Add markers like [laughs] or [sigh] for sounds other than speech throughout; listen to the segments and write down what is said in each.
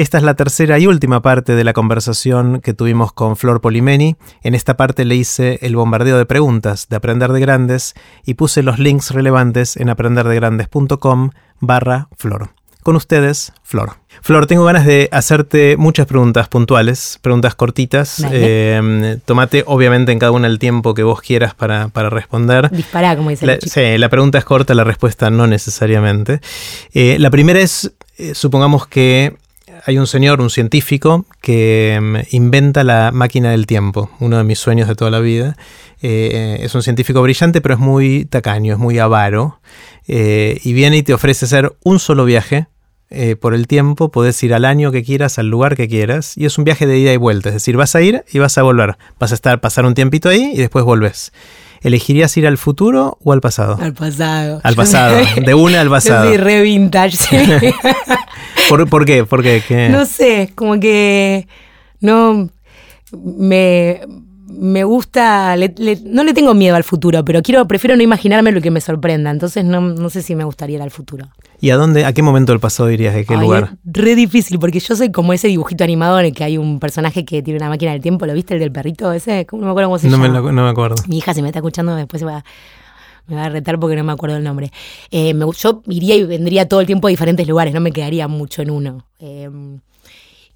Esta es la tercera y última parte de la conversación que tuvimos con Flor Polimeni. En esta parte le hice el bombardeo de preguntas de Aprender de Grandes y puse los links relevantes en aprenderdegrandes.com barra Flor. Con ustedes, Flor. Flor, tengo ganas de hacerte muchas preguntas puntuales, preguntas cortitas. Eh, tomate, obviamente, en cada una el tiempo que vos quieras para, responder. Dispará, como dice la, Sí, la pregunta es corta, la respuesta no necesariamente. Eh, la primera es, eh, supongamos que hay un señor, un científico, que mm, inventa la máquina del tiempo, uno de mis sueños de toda la vida. Eh, es un científico brillante, pero es muy tacaño, es muy avaro. Eh, y viene y te ofrece hacer un solo viaje eh, por el tiempo, podés ir al año que quieras, al lugar que quieras, y es un viaje de ida y vuelta, es decir, vas a ir y vas a volver, vas a estar, pasar un tiempito ahí y después volvés. ¿Elegirías ir al futuro o al pasado? Al pasado. Al pasado, [laughs] de una al pasado. Soy re vintage. [laughs] ¿Por, qué? ¿Por qué? No sé, como que no me, me gusta, no le tengo miedo al futuro, pero quiero, prefiero no imaginarme lo que me sorprenda, entonces no, sé si me gustaría ir al futuro. ¿Y a dónde, a qué momento del pasado irías? ¿De qué lugar? re difícil, porque yo soy como ese dibujito animado en el que hay un personaje que tiene una máquina del tiempo, ¿lo viste el del perrito ese? No me acuerdo cómo se no llama. Me, no me acuerdo. Mi hija se me está escuchando, después se va, me va a retar porque no me acuerdo el nombre. Eh, yo iría y vendría todo el tiempo a diferentes lugares, no me quedaría mucho en uno. Eh,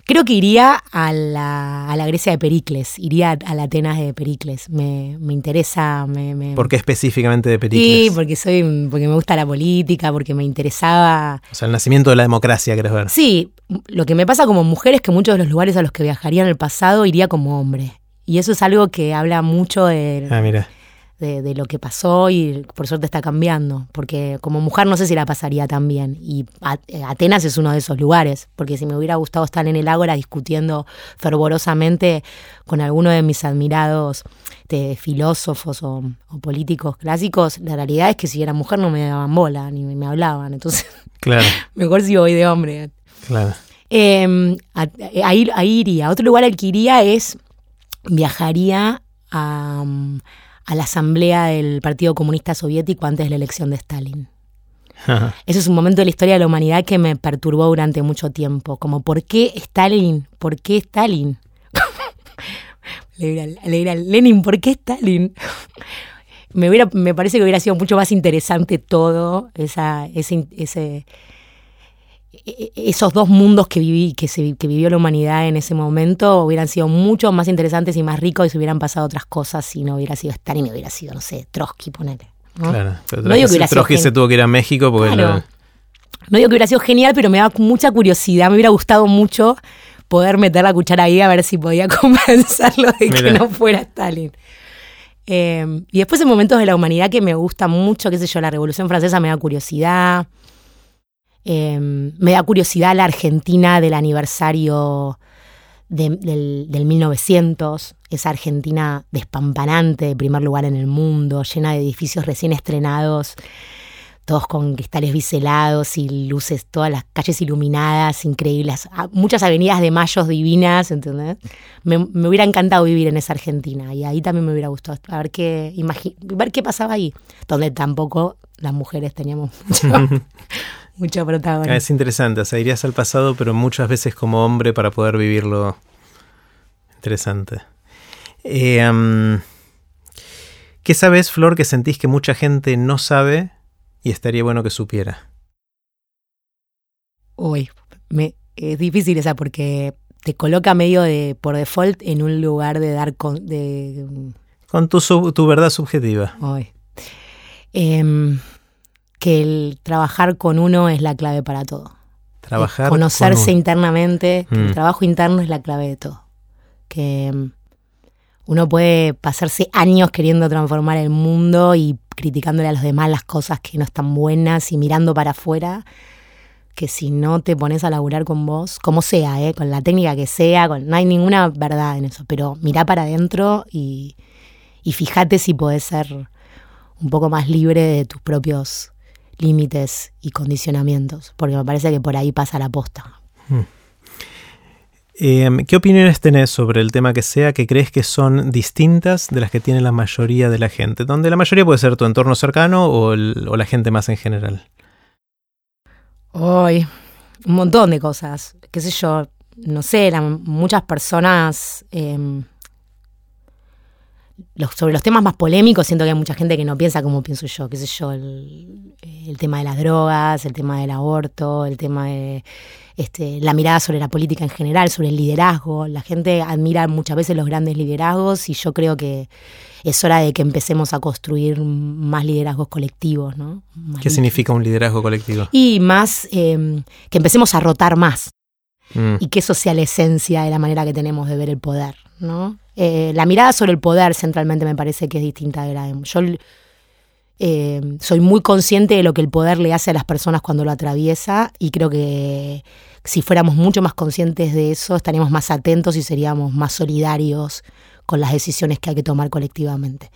Creo que iría a la, a la, Grecia de Pericles, iría a la Atenas de Pericles. Me, me interesa. Me, ¿Por qué específicamente de Pericles? Sí, porque, soy, porque me gusta la política, porque me interesaba. O sea, el nacimiento de la democracia, ¿querés ver? Sí, lo que me pasa como mujer es que muchos de los lugares a los que viajaría en el pasado iría como hombre. Y eso es algo que habla mucho de. Ah, mira de, lo que pasó y por suerte está cambiando, porque como mujer no sé si la pasaría tan bien. Y eh, Atenas es uno de esos lugares, porque si me hubiera gustado estar en el ágora discutiendo fervorosamente con alguno de mis admirados de filósofos o, políticos clásicos, la realidad es que si era mujer no me daban bola ni me hablaban, entonces [laughs] claro. mejor si voy de hombre. Claro. Em, ahí, ahí iría. Otro lugar al que iría es, viajaría a a la asamblea del Partido Comunista Soviético antes de la elección de Stalin. Ese es un momento de la historia de la humanidad que me perturbó durante mucho tiempo. Como, ¿por qué Stalin? ¿Por qué Stalin? [laughs] le, dirá, Lenin, ¿por qué Stalin? [laughs] me, hubiera, me parece que hubiera sido mucho más interesante todo, esa, ese, ese esos dos mundos que viví, que, se, que vivió la humanidad en ese momento hubieran sido mucho más interesantes y más ricos y se hubieran pasado otras cosas si no hubiera sido Stalin y hubiera sido, no sé, Trotsky, ponele. Claro, pero no digo que Trotsky se tuvo que ir a México porque... No digo que hubiera sido genial, pero me da mucha curiosidad, me hubiera gustado mucho poder meter la cuchara ahí a ver si podía [laughs] convencerlo de que no fuera Stalin. Eh, y después en momentos de la humanidad que me gusta mucho, qué sé yo, la Revolución Francesa me da curiosidad. Em, me da curiosidad la Argentina del aniversario del, 1900, esa Argentina despampanante, de primer lugar en el mundo, llena de edificios recién estrenados, todos con cristales biselados y luces, todas las calles iluminadas, increíbles, muchas avenidas de mayos divinas, ¿entendés? Me, hubiera encantado vivir en esa Argentina y ahí también me hubiera gustado a ver qué, ver qué pasaba ahí, donde tampoco las mujeres teníamos [laughs] mucho, [laughs] mucho protagonismo. Es interesante, o sea, irías al pasado, pero muchas veces como hombre para poder vivirlo. Interesante. Eh, ¿Qué sabes, Flor, que sentís que mucha gente no sabe y estaría bueno que supiera? Uy, me, es difícil esa porque te coloca medio de por default en un lugar de dar con, de, con tu, tu verdad subjetiva. Uy. Eh, que el trabajar con uno es la clave para todo. Trabajar. Conocerse internamente, el mm. trabajo interno es la clave de todo. Que mm, uno puede pasarse años queriendo transformar el mundo y criticándole a los demás las cosas que no están buenas y mirando para afuera, que si no te pones a laburar con vos, como sea, ¿eh? con la técnica que sea, con, no hay ninguna verdad en eso, pero mirá para adentro y, y fíjate si podés ser un poco más libre de tus propios límites y condicionamientos, porque me parece que por ahí pasa la posta. Hmm. Em, ¿Qué opiniones tenés sobre el tema que sea que crees que son distintas de las que tiene la mayoría de la gente? Donde la mayoría puede ser tu entorno cercano o, la gente más en general. Hoy, un montón de cosas, qué sé yo, no sé, muchas personas... Em, sobre los temas más polémicos, siento que hay mucha gente que no piensa como pienso yo, qué sé yo, el, tema de las drogas, el tema del aborto, el tema de este, la mirada sobre la política en general, sobre el liderazgo. La gente admira muchas veces los grandes liderazgos y yo creo que es hora de que empecemos a construir más liderazgos colectivos, ¿no? ¿Qué significa un liderazgo colectivo? Y más, em, que empecemos a rotar más. Mm. Y que eso sea la esencia de la manera que tenemos de ver el poder, ¿no? Eh, la mirada sobre el poder centralmente me parece que es distinta de la de... Yo eh, soy muy consciente de lo que el poder le hace a las personas cuando lo atraviesa y creo que si fuéramos mucho más conscientes de eso estaríamos más atentos y seríamos más solidarios con las decisiones que hay que tomar colectivamente.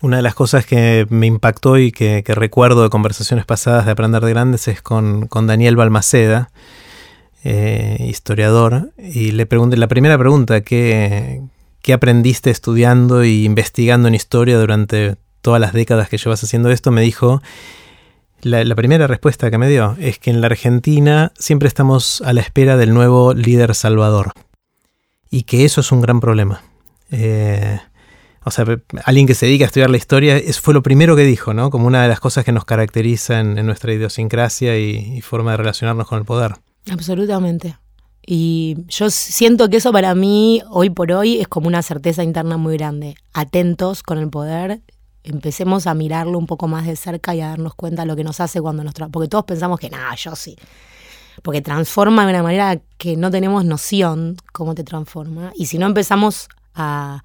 Una de las cosas que me impactó y que, recuerdo de conversaciones pasadas de Aprender de Grandes es con, Daniel Balmaceda, eh, historiador, y le pregunté la primera pregunta, ¿qué, ¿qué aprendiste estudiando e investigando en historia durante todas las décadas que llevas haciendo esto? Me dijo, la, primera respuesta que me dio es que en la Argentina siempre estamos a la espera del nuevo líder salvador y que eso es un gran problema. Eh, o sea, alguien que se dedica a estudiar la historia, eso fue lo primero que dijo, ¿no? Como una de las cosas que nos caracteriza en, nuestra idiosincrasia y, forma de relacionarnos con el poder. Absolutamente. Y yo siento que eso para mí, hoy por hoy, es como una certeza interna muy grande. Atentos con el poder, empecemos a mirarlo un poco más de cerca y a darnos cuenta de lo que nos hace cuando nos... Porque todos pensamos que, nada, yo sí. Porque transforma de una manera que no tenemos noción cómo te transforma. Y si no empezamos a,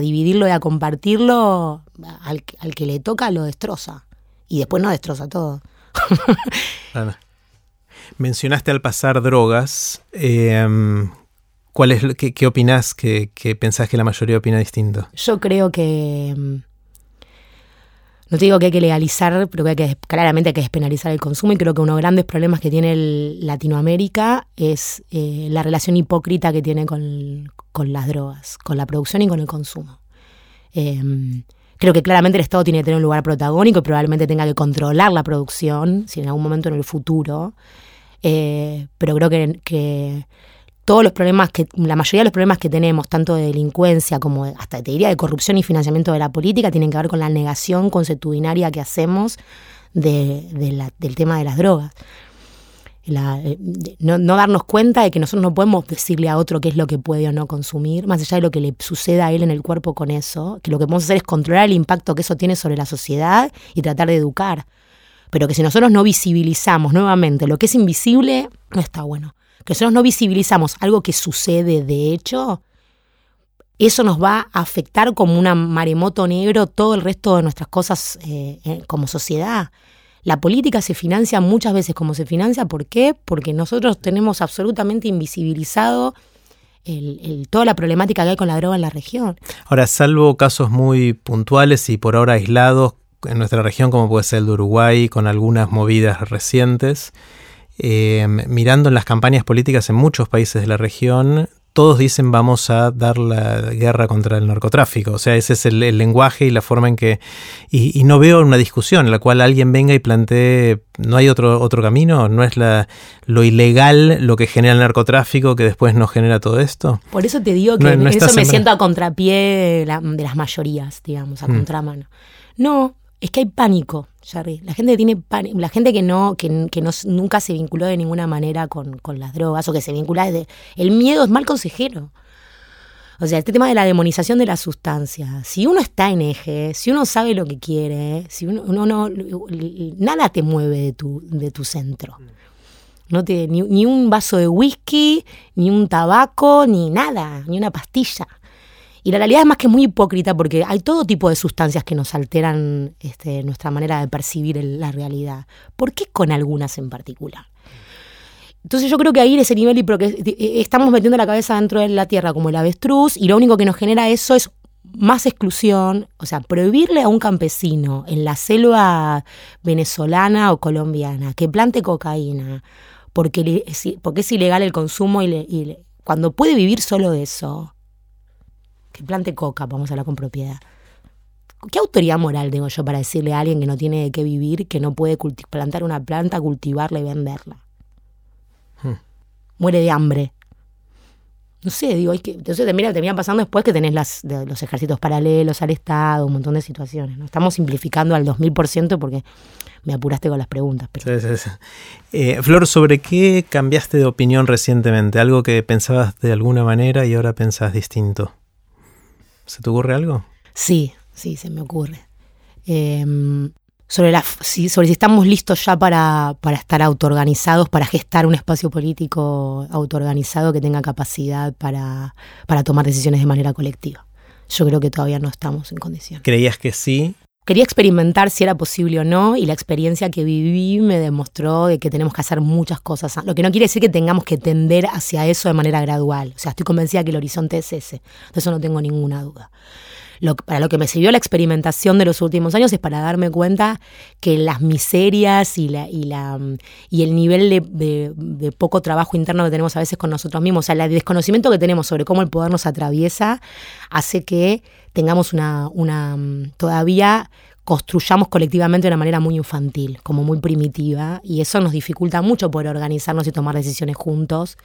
dividirlo y a compartirlo, al, que le toca lo destroza. Y después no destroza todo. [laughs] Mencionaste al pasar drogas. Em, ¿cuál es, qué, qué opinás que, que, pensás que la mayoría opina distinto? Yo creo que... Em, no te digo que hay que legalizar, pero que, hay que claramente hay que despenalizar el consumo y creo que uno de los grandes problemas que tiene Latinoamérica es eh, la relación hipócrita que tiene con, las drogas, con la producción y con el consumo. Em, creo que claramente el Estado tiene que tener un lugar protagónico y probablemente tenga que controlar la producción, si en algún momento en el futuro. Eh, pero creo que, todos los problemas que, la mayoría de los problemas que tenemos, tanto de delincuencia como hasta te diría de corrupción y financiamiento de la política, tienen que ver con la negación consuetudinaria que hacemos del tema de las drogas. Eh, no, darnos cuenta de que nosotros no podemos decirle a otro qué es lo que puede o no consumir, más allá de lo que le suceda a él en el cuerpo con eso, que lo que podemos hacer es controlar el impacto que eso tiene sobre la sociedad y tratar de educar. Pero que si nosotros no visibilizamos nuevamente lo que es invisible, no está bueno. Que nosotros no visibilizamos algo que sucede de hecho, eso nos va a afectar como un maremoto negro todo el resto de nuestras cosas eh, eh, como sociedad. La política se financia muchas veces como se financia. ¿Por qué? Porque nosotros tenemos absolutamente invisibilizado toda la problemática que hay con la droga en la región. Ahora, salvo casos muy puntuales y por ahora aislados en nuestra región, como puede ser el de Uruguay, con algunas movidas recientes, eh, mirando en las campañas políticas en muchos países de la región, todos dicen vamos a dar la guerra contra el narcotráfico. O sea, ese es el, lenguaje y la forma en que... Y, no veo una discusión en la cual alguien venga y plantee, no hay otro, otro camino, no es la, lo ilegal lo que genera el narcotráfico que después nos genera todo esto. Por eso te digo que eso me siento a contrapié de, las mayorías, digamos, a mm. contramano. No, es que hay pánico, Jerry. La gente tiene pánico. La gente que no, que, no, nunca se vinculó de ninguna manera con, las drogas o que se vincula desde. El miedo es mal consejero. O sea, este tema de la demonización de la sustancia. Si uno está en eje, si uno sabe lo que quiere, si uno, no. Nada te mueve de tu, de tu centro. No te, ni, ni un vaso de whisky, ni un tabaco, ni nada, ni una pastilla. Y la realidad es más que muy hipócrita porque hay todo tipo de sustancias que nos alteran este, nuestra manera de percibir la realidad. ¿Por qué con algunas en particular? Entonces yo creo que ahí en ese nivel y e, estamos metiendo la cabeza dentro de la tierra como el avestruz y lo único que nos genera eso es más exclusión, o sea, prohibirle a un campesino en la selva venezolana o colombiana que plante cocaína porque, porque es ilegal el consumo y, y cuando puede vivir solo de eso, que plante coca, vamos a hablar con propiedad. ¿Qué autoridad moral tengo yo para decirle a alguien que no tiene de qué vivir, que no puede plantar una planta, cultivarla y venderla? muere de hambre. No sé, digo, es que, entonces mira, termina pasando después que tenés las, los ejércitos paralelos al Estado, un montón de situaciones. ¿no? Estamos simplificando al 2000% porque me apuraste con las preguntas. Sí, sí, sí. Eh, Flor, ¿sobre qué cambiaste de opinión recientemente? ¿Algo que pensabas de alguna manera y ahora pensás distinto? ¿Se te ocurre algo? Sí, sí, se me ocurre. Em, sobre, la, si, sobre si estamos listos ya para, para estar autoorganizados, para gestar un espacio político autoorganizado que tenga capacidad para, para tomar decisiones de manera colectiva. Yo creo que todavía no estamos en condición. ¿Creías que sí? Quería experimentar si era posible o no y la experiencia que viví me demostró de que tenemos que hacer muchas cosas. Lo que no quiere decir que tengamos que tender hacia eso de manera gradual. O sea, estoy convencida que el horizonte es ese. De eso no tengo ninguna duda. Lo, para lo que me sirvió la experimentación de los últimos años es para darme cuenta que las miserias y, la, y, la, y el nivel de, de, poco trabajo interno que tenemos a veces con nosotros mismos, o sea, el desconocimiento que tenemos sobre cómo el poder nos atraviesa, hace que tengamos una, una todavía construyamos colectivamente de una manera muy infantil, como muy primitiva, y eso nos dificulta mucho poder organizarnos y tomar decisiones juntos,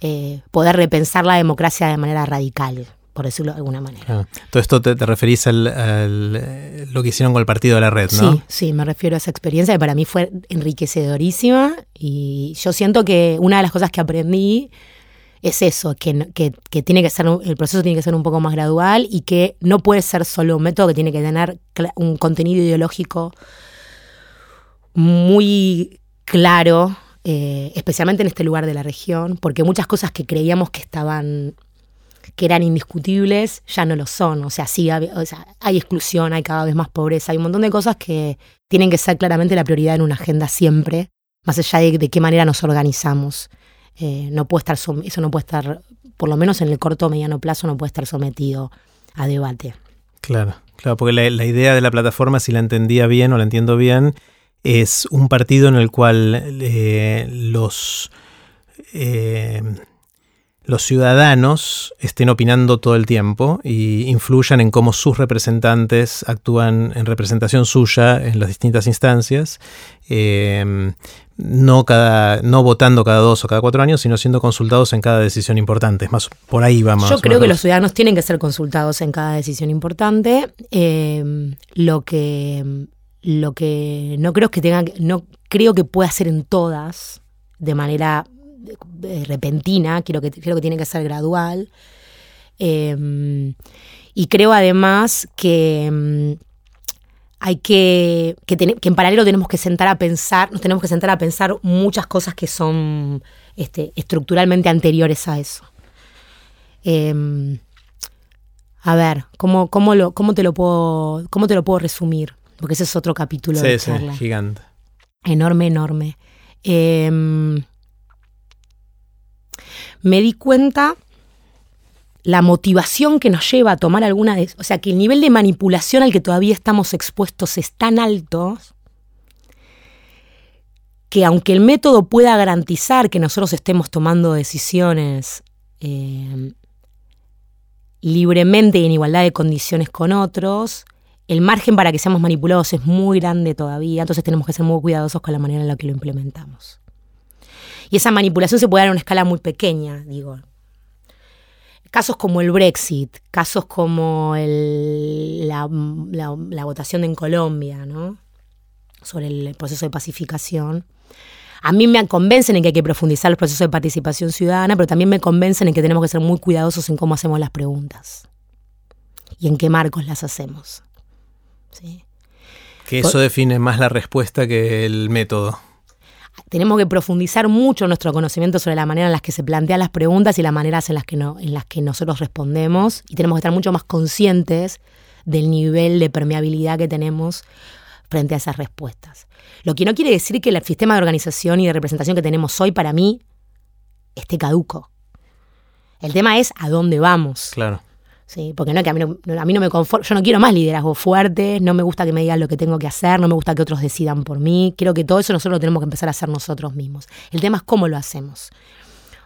eh, poder repensar la democracia de manera radical por decirlo de alguna manera. Todo esto te, referís al, al, lo que hicieron con el partido de la red, ¿no? Sí, sí, me refiero a esa experiencia que para mí fue enriquecedorísima y yo siento que una de las cosas que aprendí es eso, que, que, tiene que ser, el proceso tiene que ser un poco más gradual y que no puede ser solo un método que tiene que tener un contenido ideológico muy claro, eh, especialmente en este lugar de la región, porque muchas cosas que creíamos que estaban que eran indiscutibles ya no lo son. O sea, sí, hay, exclusión, hay cada vez más pobreza, hay un montón de cosas que tienen que ser claramente la prioridad en una agenda siempre, más allá de, de qué manera nos organizamos. Eh, no puede estar, eso no puede estar, por lo menos en el corto o mediano plazo, no puede estar sometido a debate. Claro, claro, porque la, idea de la plataforma, si la entendía bien o la entiendo bien, es un partido en el cual eh, los, eh, los ciudadanos estén opinando todo el tiempo y influyan en cómo sus representantes actúan en representación suya en las distintas instancias no, cada, no votando cada dos o cada cuatro años, sino siendo consultados en cada decisión importante. Es más, por ahí vamos. Yo creo que los ciudadanos tienen que ser consultados en cada decisión importante. Eh, lo que lo que no creo que tenga, no creo que pueda ser en todas de manera repentina. Creo que creo que tiene que ser gradual. Eh, y creo además que hay que, que, en paralelo tenemos que sentar a pensar, nos tenemos que sentar a pensar muchas cosas que son este, estructuralmente anteriores a eso. Em, a ver, ¿cómo, cómo, lo, cómo, te lo puedo, ¿cómo te lo puedo resumir? Porque ese es otro capítulo de charla. Sí, gigante. Enorme, enorme. Em, me di cuenta la motivación que nos lleva a tomar alguna de... O sea, que el nivel de manipulación al que todavía estamos expuestos es tan alto que aunque el método pueda garantizar que nosotros estemos tomando decisiones eh, libremente y en igualdad de condiciones con otros, el margen para que seamos manipulados es muy grande todavía, entonces tenemos que ser muy cuidadosos con la manera en la que lo implementamos. Y esa manipulación se puede dar a una escala muy pequeña, digo, casos como el Brexit, casos como la, votación en Colombia, ¿no? sobre el proceso de pacificación, a mí me convencen en que hay que profundizar el proceso de participación ciudadana, pero también me convencen en que tenemos que ser muy cuidadosos en cómo hacemos las preguntas y en qué marcos las hacemos. Que eso define más la respuesta que el método tenemos que profundizar mucho nuestro conocimiento sobre la manera en la que se plantean las preguntas y las maneras en las que, no, en las que nosotros respondemos y tenemos que estar mucho más conscientes del nivel de permeabilidad que tenemos frente a esas respuestas. Lo que no quiere decir que el sistema de organización y de representación que tenemos hoy para mí esté caduco. El tema es a dónde vamos. Claro. ¿Sí? Porque no que a mí no, a mí no me conformo, yo no quiero más liderazgo fuerte, no me gusta que me digan lo que tengo que hacer, no me gusta que otros decidan por mí, creo que todo eso nosotros lo tenemos que empezar a hacer nosotros mismos. El tema es cómo lo hacemos.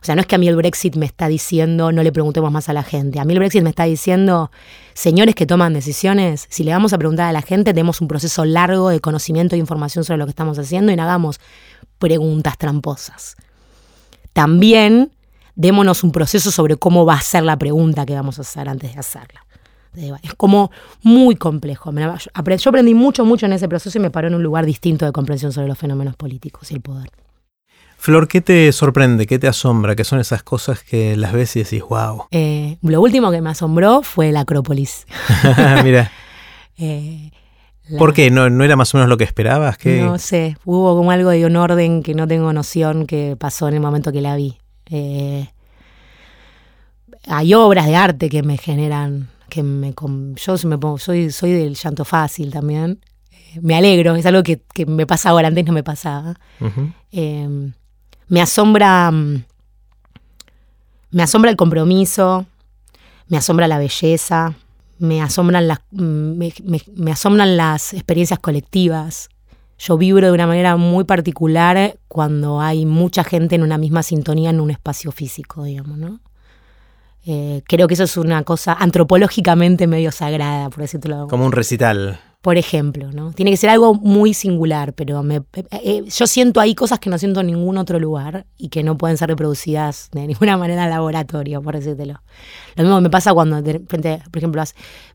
O sea, no es que a mí el Brexit me está diciendo no le preguntemos más a la gente. A mí el Brexit me está diciendo, señores que toman decisiones, si le vamos a preguntar a la gente, tenemos un proceso largo de conocimiento e información sobre lo que estamos haciendo y no hagamos preguntas tramposas. también démonos un proceso sobre cómo va a ser la pregunta que vamos a hacer antes de hacerla. Es como muy complejo. Yo aprendí mucho, mucho en ese proceso y me paró en un lugar distinto de comprensión sobre los fenómenos políticos y el poder. Flor, ¿qué te sorprende? ¿Qué te asombra? ¿Qué son esas cosas que las ves y decís, wow? Eh, lo último que me asombró fue la Acrópolis. [laughs] [laughs] Mira. [laughs] Eh, ¿Por qué? ¿No, ¿No, era más o menos lo que esperabas? No sé, hubo como algo de un orden que no tengo noción que pasó en el momento que la vi. Eh, hay obras de arte que me generan, que me yo me pongo, soy, soy del llanto fácil también. me alegro, es algo que, me pasa ahora, antes no me pasaba me asombra. Mm, me asombra el compromiso, me asombra la belleza, me asombran las, mm, me, asombran las experiencias colectivas. Yo vibro de una manera muy particular cuando hay mucha gente en una misma sintonía en un espacio físico, digamos, ¿no? Eh, creo que eso es una cosa antropológicamente medio sagrada, por decirlo. Como un recital por ejemplo, ¿no? Tiene que ser algo muy singular, pero me, eh, eh, yo siento ahí cosas que no siento en ningún otro lugar y que no pueden ser reproducidas de [laughs] ninguna manera en laboratorio, por decírtelo. Lo mismo me pasa cuando, de repente, por ejemplo,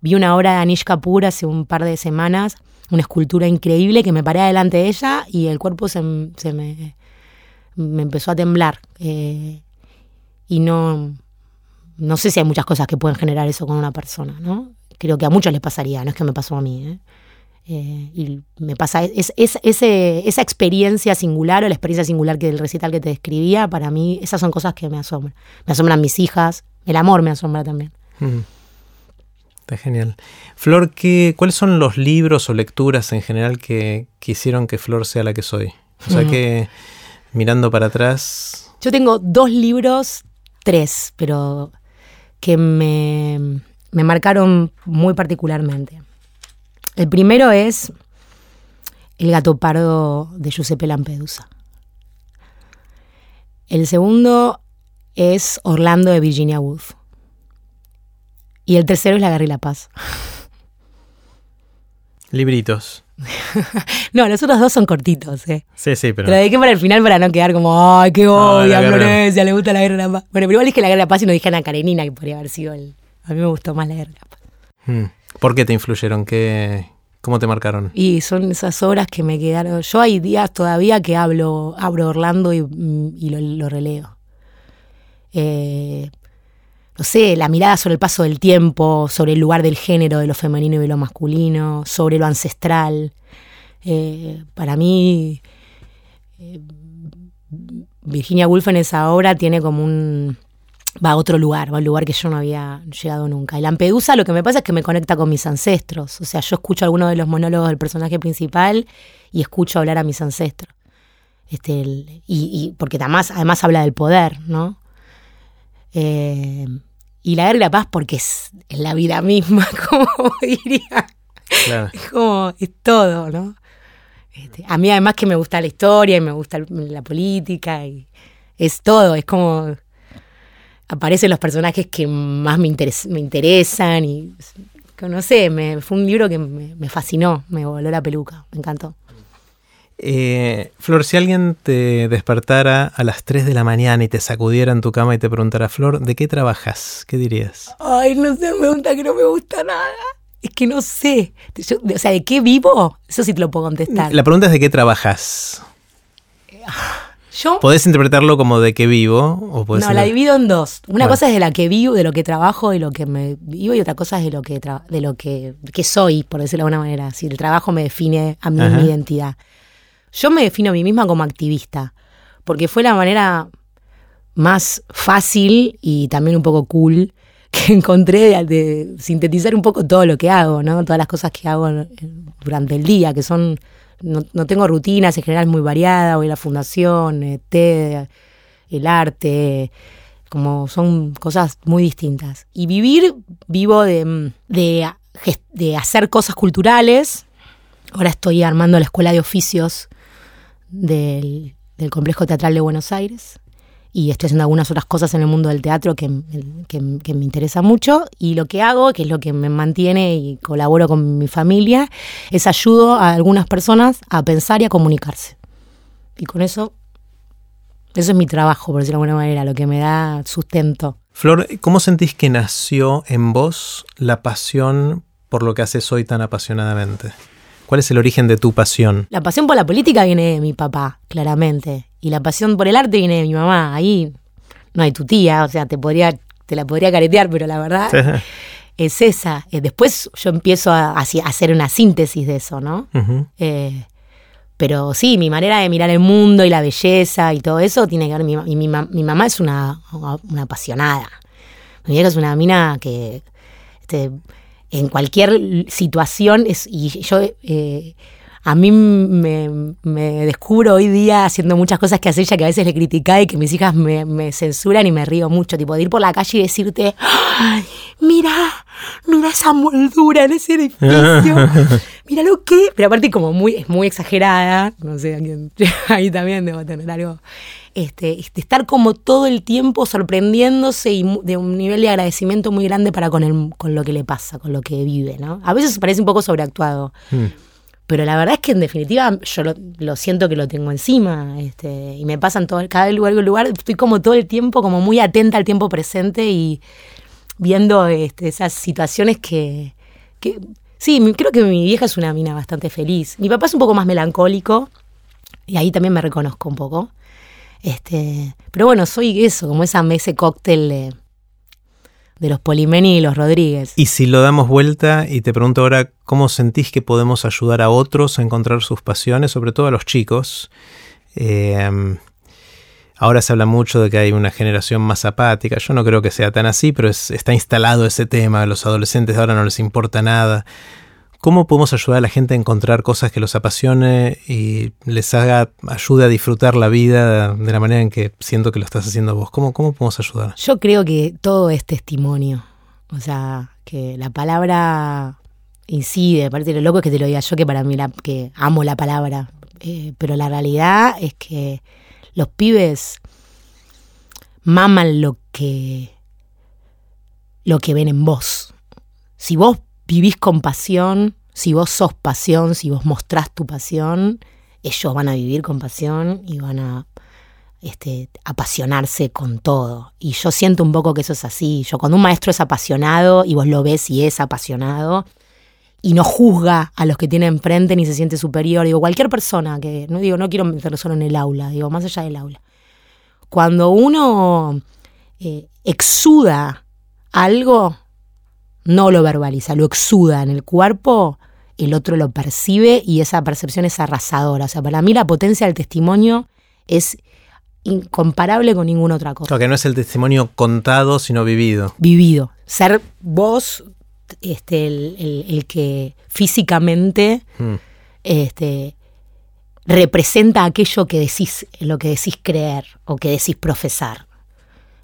vi una obra de Anish Kapoor hace un par de semanas, una escultura increíble que me paré delante de ella y el cuerpo se, me, me, empezó a temblar. Eh, y no, no sé si hay muchas cosas que pueden generar eso con una persona, ¿no? Creo que a muchos les pasaría, no es que me pasó a mí. ¿eh? Eh, y me pasa, es, ese, esa experiencia singular o la experiencia singular que del recital que te describía, para mí, esas son cosas que me asombran. Me asombran mis hijas, el amor me asombra también. Mm. Está genial. Flor, ¿qué, ¿cuáles son los libros o lecturas en general que, hicieron que Flor sea la que soy? O sea que, mirando para atrás... Yo tengo dos libros, tres, pero que me, me marcaron muy particularmente. El primero es El gato pardo de Giuseppe Lampedusa. El segundo es Orlando de Virginia Woolf. Y el tercero es La Guerra y la Paz. Libritos. [laughs] no, los otros dos son cortitos, ¿eh? Sí, sí, pero. Lo dediqué para el final para no quedar como, ¡ay, qué odia, Florencia! Le gusta la guerra y la paz. Bueno, pero igual dije la guerra y la paz y no dije a Ana Karenina, que podría haber sido el. A mí me gustó más la guerra y la paz. Hmm. ¿Por qué te influyeron? ¿Qué, ¿Cómo te marcaron? Y son esas obras que me quedaron. Yo hay días todavía que hablo, abro Orlando y, lo, releo. Eh, no sé, la mirada sobre el paso del tiempo, sobre el lugar del género, de lo femenino y de lo masculino, sobre lo ancestral. Eh, para mí, eh, Virginia Woolf en esa obra tiene como un, va a otro lugar, va a un lugar que yo no había llegado nunca. Y Lampedusa lo que me pasa es que me conecta con mis ancestros. O sea, yo escucho algunos de los monólogos del personaje principal y escucho hablar a mis ancestros. Este, y, porque además, además habla del poder, ¿no? Eh, y la guerra y la paz porque es, la vida misma, [laughs] como diría. Es como, es todo, ¿no? Este, a mí además que me gusta la historia y me gusta la política y es todo, es como aparecen los personajes que más me, me interesan y no sé, me, fue un libro que me, fascinó, me voló la peluca, me encantó. Eh, Flor, si alguien te despertara a las 3 de la mañana y te sacudiera en tu cama y te preguntara, Flor, ¿de qué trabajas? ¿Qué dirías? Ay, no sé, me pregunta que no me gusta nada. Es que no sé. o sea, ¿de qué vivo? Eso sí te lo puedo contestar. La pregunta es de qué trabajas. Ah. Podés interpretarlo como de qué vivo. O no, la divido en dos. Una cosa es de la que vivo, de lo que trabajo, de lo que me vivo, y otra cosa es de lo que, de lo que, soy, por decirlo de alguna manera. Si el trabajo me define a mí mi identidad. Yo me defino a mí misma como activista, porque fue la manera más fácil y también un poco cool [laughs] que encontré de, sintetizar un poco todo lo que hago, ¿no? Todas las cosas que hago durante el día, que son no, tengo rutinas, en general muy variada, voy a la fundación, eh, TED, el arte, como son cosas muy distintas. Y vivir, vivo de, de, hacer cosas culturales. Ahora estoy armando la escuela de oficios del, Complejo Teatral de Buenos Aires y estoy haciendo algunas otras cosas en el mundo del teatro que, me interesa mucho y lo que hago, que es lo que me mantiene y colaboro con mi familia, es ayudo a algunas personas a pensar y a comunicarse. Y con eso Eso es mi trabajo, por decirlo de alguna manera, lo que me da sustento. Flor, ¿cómo sentís que nació en vos la pasión por lo que haces hoy tan apasionadamente? ¿Cuál es el origen de tu pasión? La pasión por la política viene de mi papá, claramente. Y la pasión por el arte viene de mi mamá. Ahí no hay tu tía, o sea, te podría, te la podría caretear, pero la verdad es esa. Eh, después yo empiezo a, hacer una síntesis de eso, ¿no? Eh, pero sí, mi manera de mirar el mundo y la belleza y todo eso tiene que ver. Mi, mi, mi mamá es una, una, apasionada. Mi vieja es una mina que este, en cualquier situación es. Y yo. Eh, a mí me, descubro hoy día haciendo muchas cosas que hace ella que a veces le criticaba y que mis hijas me, censuran y me río mucho. Tipo, de ir por la calle y decirte, mira, mira esa moldura en ese edificio, [laughs] mira lo que... Pero aparte como muy, es muy exagerada, no sé, [laughs] ahí también debo tener algo... Este, este, estar como todo el tiempo sorprendiéndose y de un nivel de agradecimiento muy grande para con, el, con lo que le pasa, con lo que vive, ¿no? A veces parece un poco sobreactuado. Mm. Pero la verdad es que en definitiva yo lo, siento que lo tengo encima. Este, y me pasan todo, cada lugar, lugar, estoy como todo el tiempo, como muy atenta al tiempo presente y viendo este, esas situaciones que, que. Sí, creo que mi vieja es una mina bastante feliz. Mi papá es un poco más melancólico. Y ahí también me reconozco un poco. Este, pero bueno, soy eso, como esa, ese cóctel de de los Polimeni y los Rodríguez. Y si lo damos vuelta y te pregunto ahora, ¿cómo sentís que podemos ayudar a otros a encontrar sus pasiones, sobre todo a los chicos? Em, ahora se habla mucho de que hay una generación más apática. Yo no creo que sea tan así, pero está instalado ese tema. Los adolescentes ahora no les importa nada. ¿Cómo podemos ayudar a la gente a encontrar cosas que los apasione y les haga, ayude a disfrutar la vida de la manera en que siento que lo estás haciendo vos? ¿Cómo, cómo podemos ayudar? Yo creo que todo es testimonio. O sea, que la palabra incide. Aparte, lo loco es que te lo diga yo, que para mí que amo la palabra. Eh, pero la realidad es que los pibes maman lo que, lo que ven en vos. Si vos vivís con pasión, si vos sos pasión, si vos mostrás tu pasión, ellos van a vivir con pasión y van a este, apasionarse con todo. Y yo siento un poco que eso es así. Yo cuando un maestro es apasionado y vos lo ves y es apasionado y no juzga a los que tiene enfrente ni se siente superior, digo, cualquier persona que, no digo, no quiero meterlo solo en el aula, digo, más allá del aula. Cuando uno eh, exuda algo, no lo verbaliza, lo exuda en el cuerpo, el otro lo percibe y esa percepción es arrasadora. O sea, para mí la potencia del testimonio es incomparable con ninguna otra cosa. que no es el testimonio contado, sino vivido. Vivido. Ser vos este, el, que físicamente hmm. este, representa aquello que decís, lo que decís creer o que decís profesar.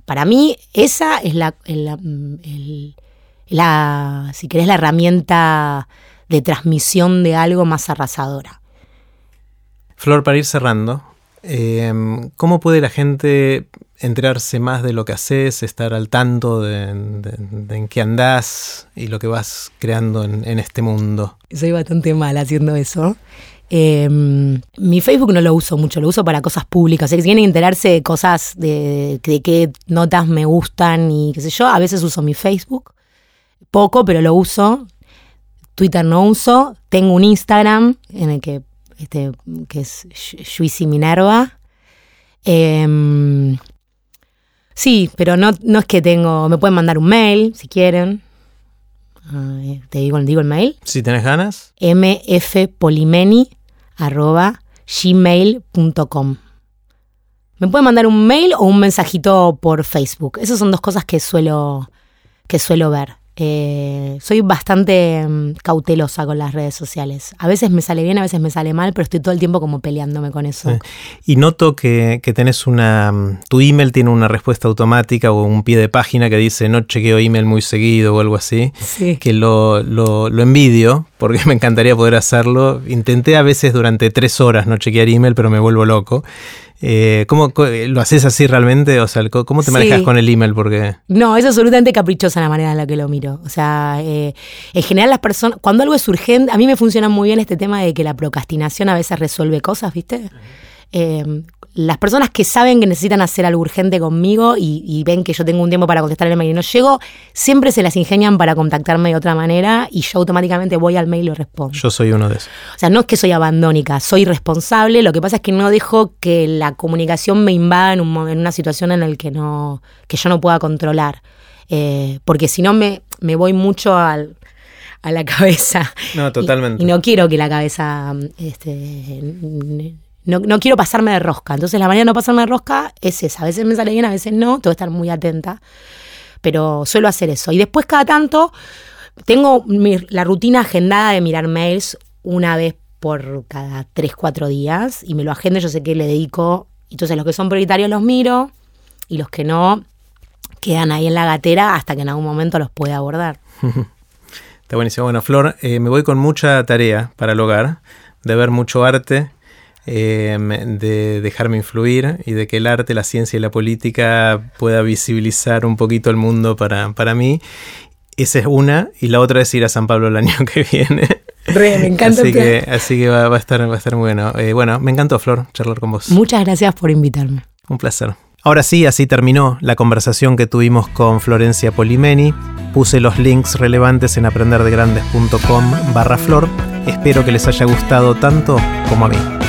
Para mí, esa es la, si querés, la herramienta de transmisión de algo más arrasadora. Flor, para ir cerrando, em, ¿cómo puede la gente enterarse más de lo que haces, estar al tanto de, en qué andás y lo que vas creando en, este mundo? Soy bastante mal haciendo eso. Em, mi Facebook no lo uso mucho, lo uso para cosas públicas. si quieren enterarse de cosas, de, de qué notas me gustan y qué sé yo, a veces uso mi Facebook poco, pero lo uso. Twitter no uso. Tengo un Instagram en el que, este, que es Juicy Minerva. Em, sí, pero no, no es que tengo. Me pueden mandar un mail si quieren. te digo, digo el mail. Si tenés ganas. mfpolimeni arroba gmail.com. Me pueden mandar un mail o un mensajito por Facebook. Esas son dos cosas que suelo, que suelo ver. Eh, soy bastante mm, cautelosa con las redes sociales. A veces me sale bien, a veces me sale mal, pero estoy todo el tiempo como peleándome con eso. Y noto que, tenés una... Mm, tu email tiene una respuesta automática o un pie de página que dice no chequeo email muy seguido o algo así. Que lo, lo, lo envidio porque [laughs] me encantaría poder hacerlo. Intenté a veces durante tres horas no chequear email, pero me vuelvo loco. Eh, ¿cómo, ¿Lo haces así realmente? O sea, ¿cómo te manejas con el email? Porque... No, es absolutamente caprichosa la manera en la que lo miro. O sea, eh, en general las personas, cuando algo es urgente, a mí me funciona muy bien este tema de que la procrastinación a veces resuelve cosas, ¿viste? Eh, las personas que saben que necesitan hacer algo urgente conmigo y, ven que yo tengo un tiempo para contestar el mail y no llego, siempre se las ingenian para contactarme de otra manera y yo automáticamente voy al mail y lo respondo. Yo soy uno de esos. O sea, no es que soy abandónica, soy responsable, lo que pasa es que no dejo que la comunicación me invada en, una situación en la que, no, que yo no pueda controlar. Eh, porque si no me, me voy mucho al, a la [laughs] cabeza. No, totalmente. Y, no quiero que la cabeza este, no, quiero pasarme de rosca. Entonces la manera de no pasarme de rosca es esa. A veces me sale bien, a veces no. Tengo que estar muy atenta. Pero suelo hacer eso. Y después cada tanto tengo la rutina agendada de mirar mails una vez por cada 3, 4 días. Y me lo agendo, yo sé que le dedico. Entonces los que son prioritarios los miro. Y los que no quedan ahí en la gatera hasta que en algún momento los pueda abordar. [laughs] Está buenísimo. Bueno, Flor, eh, me voy con mucha tarea para el hogar, de ver mucho arte Em, de dejarme influir y de que el arte, la ciencia y la política pueda visibilizar un poquito el mundo para, para mí. Esa es una, y la otra es ir a San Pablo el año [laughs] que viene. me encanta. Así que, así que va, a estar, va a estar muy bueno. Eh, bueno, me encantó, Flor, charlar con vos. Muchas gracias por invitarme. Un placer. Ahora sí, así terminó la conversación que tuvimos con Florencia Polimeni. Puse los links relevantes en aprenderdegrandes.com barra flor. Espero que les haya gustado tanto como a mí.